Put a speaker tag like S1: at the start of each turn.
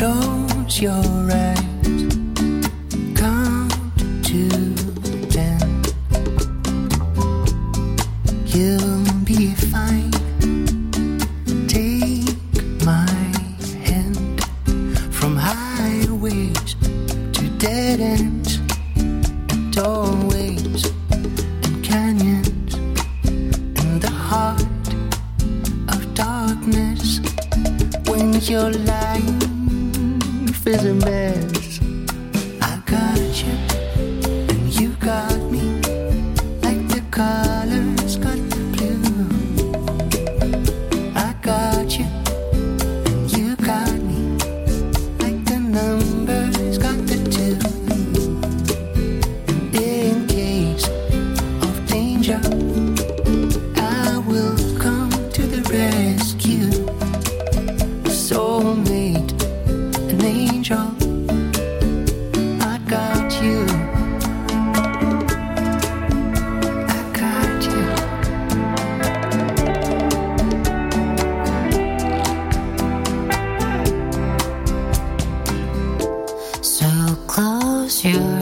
S1: close your eyes, count to ten. You'll be fine. Take my hand from highways to dead ends, doorways and canyons, in the heart of darkness when you're light is a mess. I got you, and you got me, like the colors got the blue. I got you, and you got me, like the numbers got the two. And in case of danger, I will come to the rescue. Soulmate.
S2: you